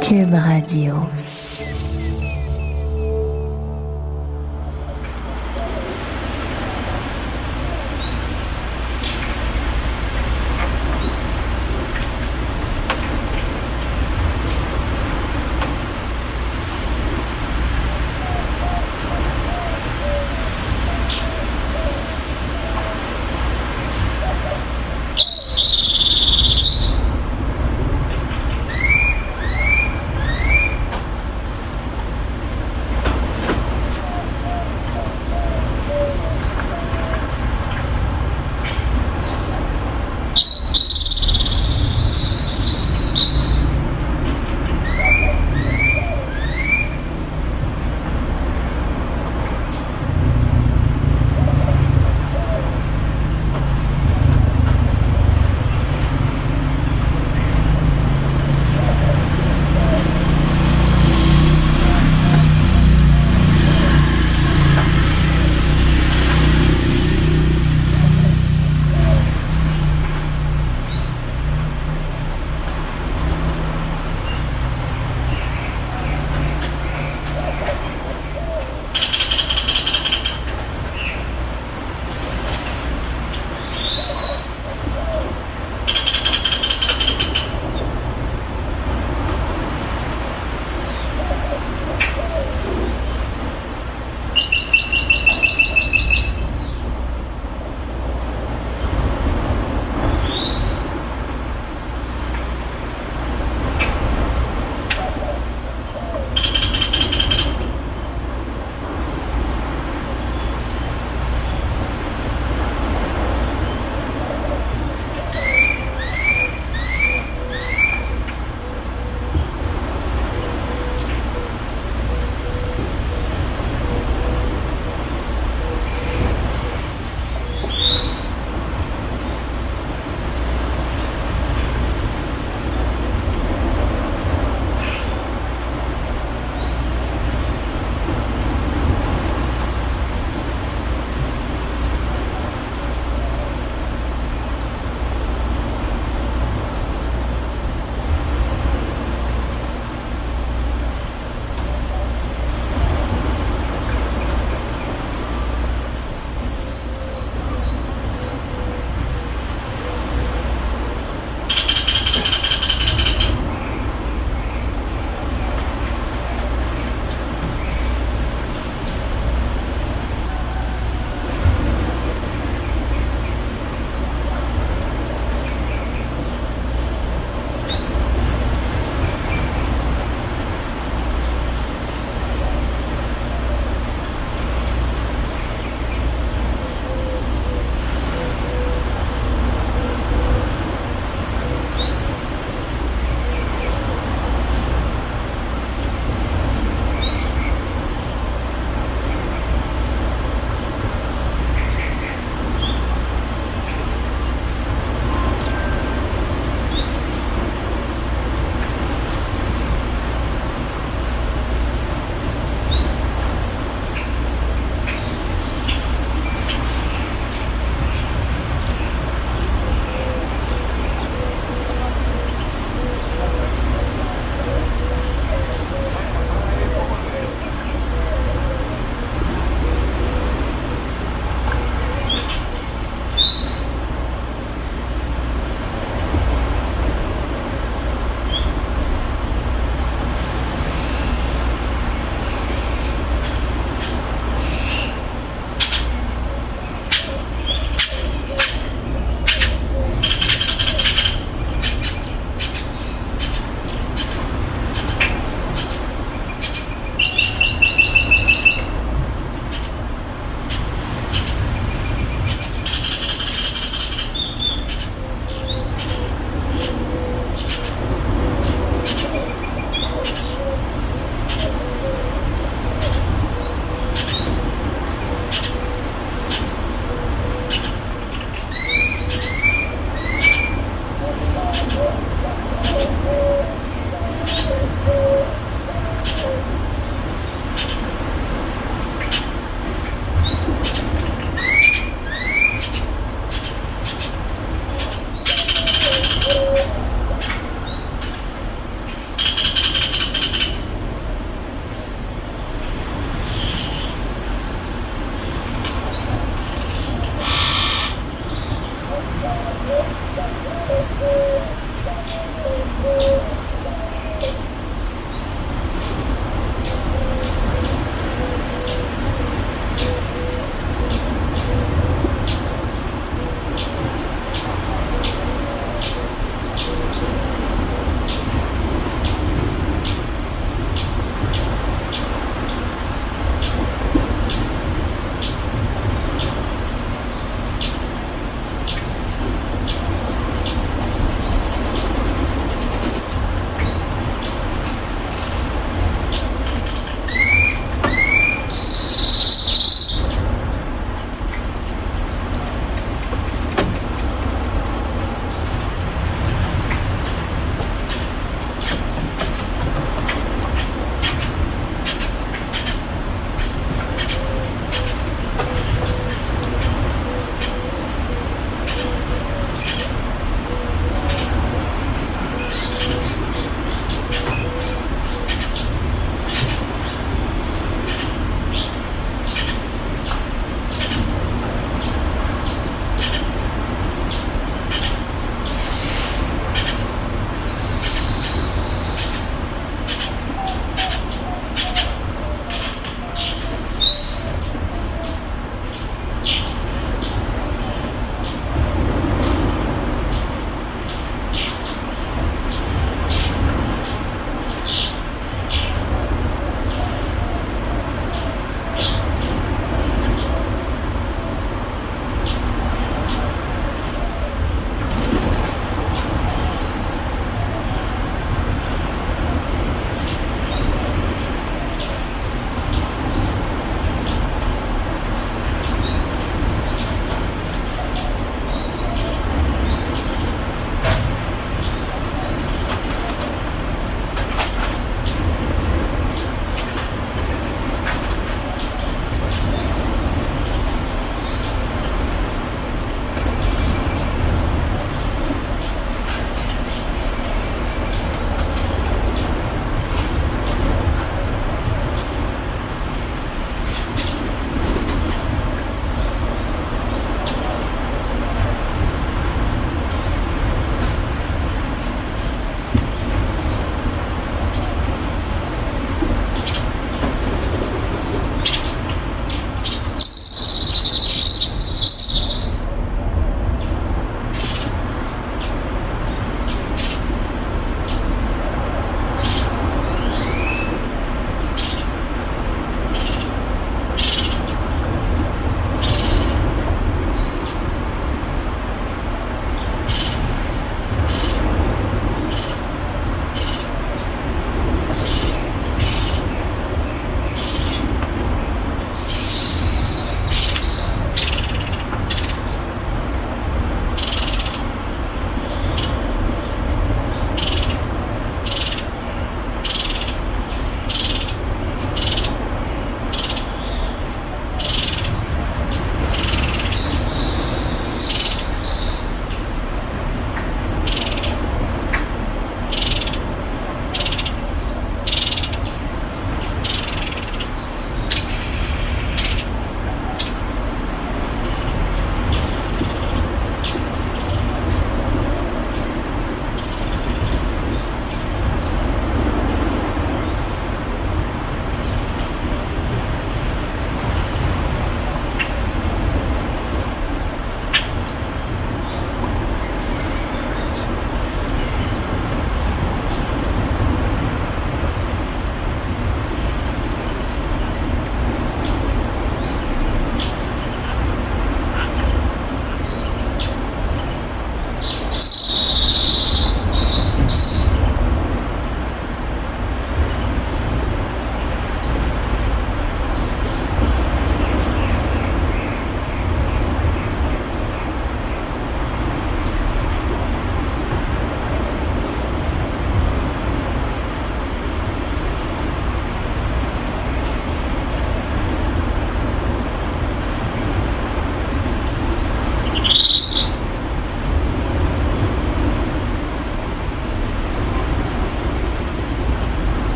Cube Radio.